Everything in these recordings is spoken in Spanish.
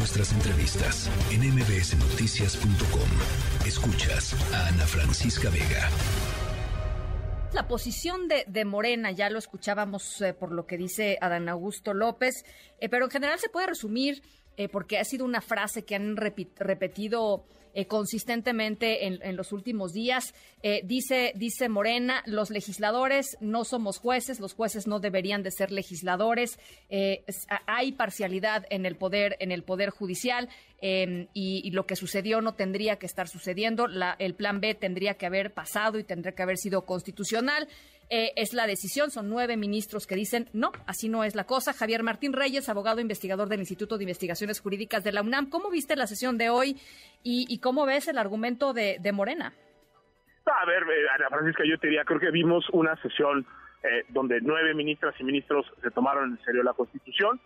nuestras entrevistas en mbsnoticias.com. Escuchas a Ana Francisca Vega. La posición de, Morena, ya lo escuchábamos eh, por lo que dice Adán Augusto López, eh, pero en general se puede resumir eh, porque ha sido una frase que han repetido eh, consistentemente en, los últimos días. Eh, dice, dice Morena, los legisladores no somos jueces, los jueces no deberían de ser legisladores. hay parcialidad en el poder, en el poder judicial em, y, lo que sucedió no tendría que estar sucediendo. el plan B tendría que haber pasado y tendría que haber sido constitucional. Eh, es la decisión. Son nueve ministros que dicen, no, así no es la cosa. Javier Martín Reyes, abogado investigador del Instituto de Investigaciones Jurídicas de la UNAM. ¿Cómo viste la sesión de hoy y, cómo ves el argumento de, Morena? A ver, eh, Ana Francisca, yo te diría, creo que vimos una sesión eh, donde nueve ministras y ministros se tomaron en serio la Constitución.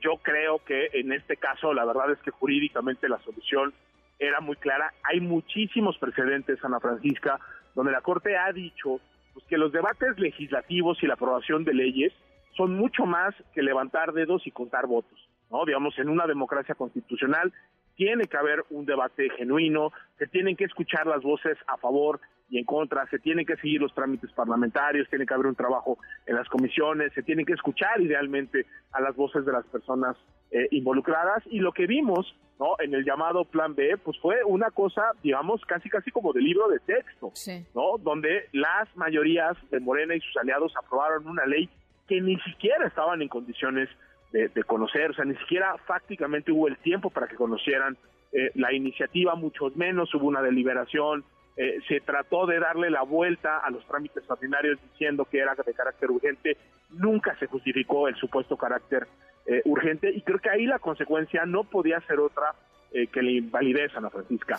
yo creo que en este caso, la verdad es que jurídicamente la solución era muy clara. Hay muchísimos precedentes, Ana Francisca, donde la Corte ha dicho pues que los debates legislativos y la aprobación de leyes son mucho más que levantar dedos y contar votos, ¿no? Digamos, en una democracia constitucional tiene que haber un debate genuino, se tienen que escuchar las voces a favor y en contra, se tienen que seguir los trámites parlamentarios, tiene que haber un trabajo en las comisiones, se tienen que escuchar idealmente a las voces de las personas eh, involucradas. Y lo que vimos no en el llamado plan B pues fue una cosa digamos casi casi como de libro de texto no donde las mayorías de Morena y sus aliados aprobaron una ley que ni siquiera estaban en condiciones de, conocer. O sea ni siquiera fácticamente hubo el tiempo para que conocieran eh, la iniciativa mucho menos hubo una deliberación. Eh, se trató de darle la vuelta a los trámites ordinarios diciendo que era de carácter urgente, nunca se justificó el supuesto carácter eh, urgente y creo que ahí la consecuencia no podía ser otra eh, que la invalidez, Ana Francisca.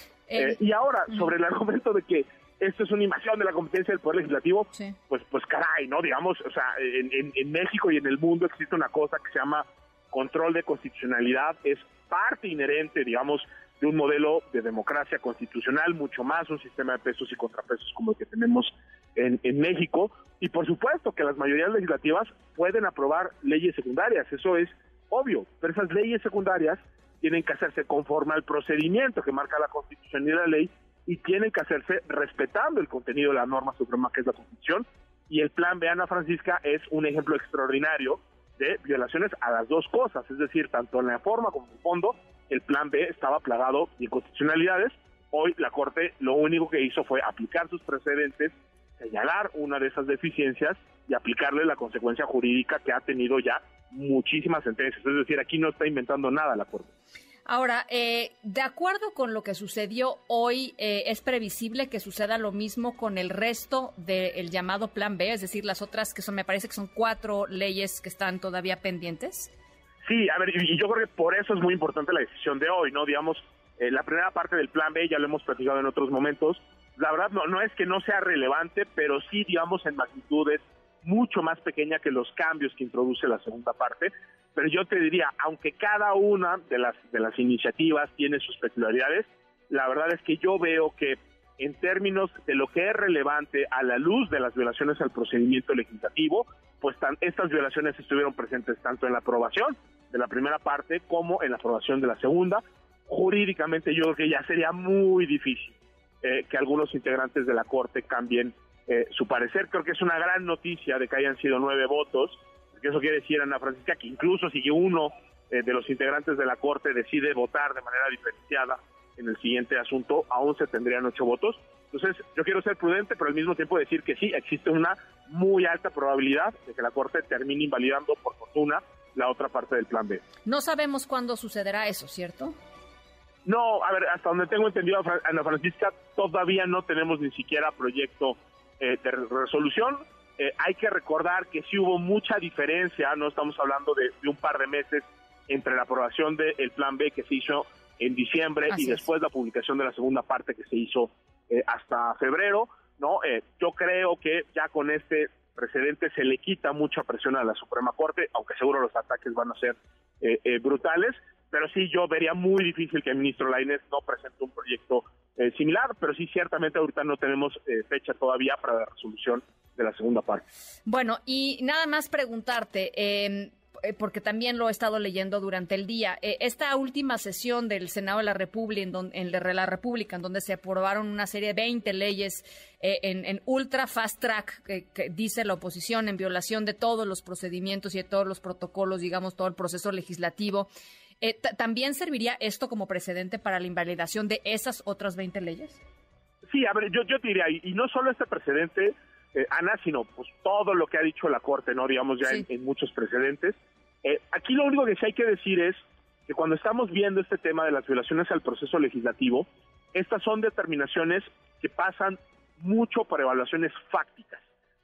y ahora, sobre el argumento de que esto es una invasión de la competencia del Poder Legislativo, pues pues caray, ¿no? Digamos, o sea, en, en México y en el mundo existe una cosa que se llama control de constitucionalidad, es parte inherente, digamos, de un modelo de democracia constitucional, mucho más un sistema de pesos y contrapesos como el que tenemos en, México. Y por supuesto que las mayorías legislativas pueden aprobar leyes secundarias, eso es obvio, pero esas leyes secundarias tienen que hacerse conforme al procedimiento que marca la Constitución y la ley y tienen que hacerse respetando el contenido de la norma suprema que es la Constitución. Y el plan de Ana Francisca es un ejemplo extraordinario de violaciones a las dos cosas, es decir, tanto en la forma como en el fondo, el plan B estaba plagado de inconstitucionalidades. Hoy la Corte lo único que hizo fue aplicar sus precedentes, señalar una de esas deficiencias y aplicarle la consecuencia jurídica que ha tenido ya muchísimas sentencias. Es decir, aquí no está inventando nada la Corte. Ahora, eh, de acuerdo con lo que sucedió hoy, eh, ¿es previsible que suceda lo mismo con el resto del llamado Plan B? Es decir, las otras que son, me parece que son cuatro leyes que están todavía pendientes. Sí, a ver, y yo creo que por eso es muy importante la decisión de hoy, ¿no? Digamos, eh, la primera parte del plan B ya lo hemos platicado en otros momentos. La verdad no, no es que no sea relevante, pero sí, digamos, en magnitudes mucho más pequeña que los cambios que introduce la segunda parte. Pero yo te diría, aunque cada una de las, de las iniciativas tiene sus peculiaridades, la verdad es que yo veo que en términos de lo que es relevante a la luz de las violaciones al procedimiento legislativo, pues estas violaciones estuvieron presentes tanto en la aprobación de la primera parte como en la aprobación de la segunda. Jurídicamente yo creo que ya sería muy difícil eh, que algunos integrantes de la Corte cambien eh, su parecer. Creo que es una gran noticia de que hayan sido nueve votos, porque eso quiere decir, Ana Francisca, que incluso si uno eh, de los integrantes de la Corte decide votar de manera diferenciada en el siguiente asunto, aún se tendrían ocho votos. Entonces, yo quiero ser prudente, pero al mismo tiempo decir que sí, existe una muy alta probabilidad de que la Corte termine invalidando, por fortuna, la otra parte del plan B. No sabemos cuándo sucederá eso, ¿cierto? No, a ver, hasta donde tengo entendido, Ana Francisca, todavía no tenemos ni siquiera proyecto eh, de resolución. Eh, hay que recordar que sí hubo mucha diferencia, no estamos hablando de, un par de meses entre la aprobación del plan B que se hizo en diciembre y después la publicación de la segunda parte que se hizo eh, hasta febrero, ¿no? Eh, yo creo que ya con este precedente se le quita mucha presión a la Suprema Corte, aunque seguro los ataques van a ser eh, brutales, pero sí yo vería muy difícil que el ministro Lainez no presente un proyecto similar, pero sí ciertamente ahorita no tenemos fecha todavía para la resolución de la segunda parte. Bueno, y nada más preguntarte, eh, porque también lo he estado leyendo durante el día. Eh, esta última sesión del Senado de la República, en, donde, en la República, en donde se aprobaron una serie de 20 leyes en, ultra fast track, que, dice la oposición, en violación de todos los procedimientos y de todos los protocolos, digamos, todo el proceso legislativo. ¿También serviría esto como precedente para la invalidación de esas otras 20 leyes? Sí, a ver, yo, yo diría, y no solo este precedente, eh, Ana, sino pues todo lo que ha dicho la Corte, ¿no? Digamos ya en, muchos precedentes. Eh, aquí lo único que sí hay que decir es que cuando estamos viendo este tema de las violaciones al proceso legislativo, estas son determinaciones que pasan mucho por evaluaciones fácticas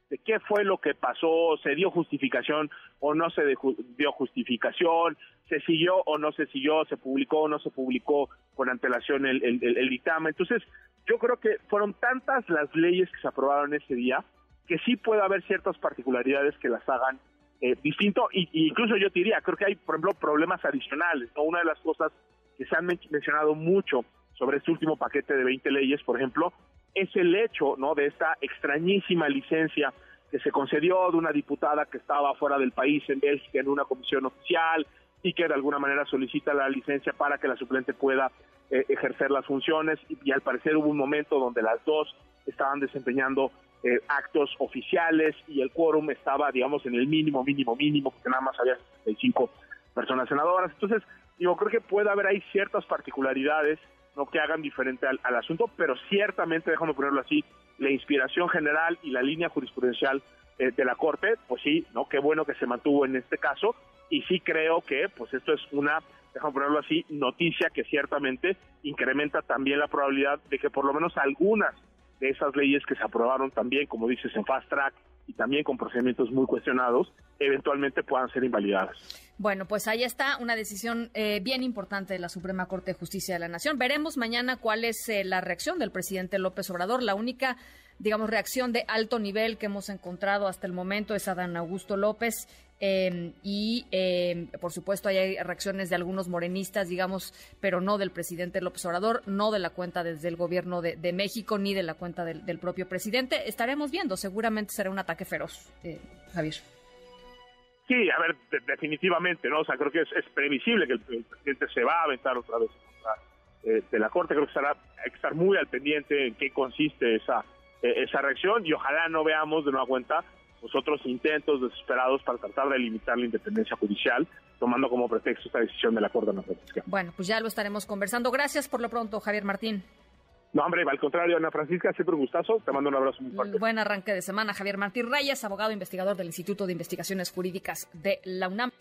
de qué fue lo que pasó, se dio justificación o no se dio justificación, se siguió o no se siguió, se publicó o no se publicó con antelación el, el dictamen. Entonces, yo creo que fueron tantas las leyes que se aprobaron ese día que sí puede haber ciertas particularidades que las hagan eh, distinto y, incluso yo te diría, creo que hay, por ejemplo, problemas adicionales. Una de las cosas que se han mencionado mucho sobre este último paquete de 20 leyes, por ejemplo, es el hecho ¿no? de esta extrañísima licencia que se concedió de una diputada que estaba fuera del país en Bélgica en una comisión oficial y que de alguna manera solicita la licencia para que la suplente pueda eh, ejercer las funciones y, al parecer hubo un momento donde las dos estaban desempeñando eh, actos oficiales y el quórum estaba, digamos, en el mínimo, mínimo, mínimo, porque nada más había 65 personas senadoras. Entonces, yo creo que puede haber ahí ciertas particularidades no que hagan diferente al, asunto, pero ciertamente, déjame ponerlo así, la inspiración general y la línea jurisprudencial eh, de la Corte, pues sí, no qué bueno que se mantuvo en este caso, y sí creo que pues esto es una, déjame ponerlo así, noticia que ciertamente incrementa también la probabilidad de que por lo menos algunas de esas leyes que se aprobaron también, como dices, en fast track y también con procedimientos muy cuestionados, eventualmente puedan ser invalidadas. Bueno, pues ahí está una decisión eh, bien importante de la Suprema Corte de Justicia de la Nación. Veremos mañana cuál es eh, la reacción del presidente López Obrador. La única, digamos, reacción de alto nivel que hemos encontrado hasta el momento es a Dan Augusto López. Em, y, em, por supuesto, hay reacciones de algunos morenistas, digamos, pero no del presidente López Obrador, no de la cuenta desde el gobierno de, México, ni de la cuenta del, propio presidente. Estaremos viendo, seguramente será un ataque feroz, eh, Javier. Sí, a ver, definitivamente, ¿no? O sea, creo que es, previsible que el, presidente se va a aventar otra vez eh, de la Corte. Creo que estará, hay que estar muy al pendiente en qué consiste esa, eh, esa reacción y ojalá no veamos de nueva cuenta pues, otros intentos desesperados para tratar de limitar la independencia judicial, tomando como pretexto esta decisión de la Corte Nacional. Bueno, pues ya lo estaremos conversando. Gracias por lo pronto, Javier Martín. No, hombre, al contrario, Ana Francisca, siempre un gustazo. Te mando un abrazo muy fuerte. Buen arranque de semana, Javier Martín Reyes, abogado investigador del Instituto de Investigaciones Jurídicas de la UNAM.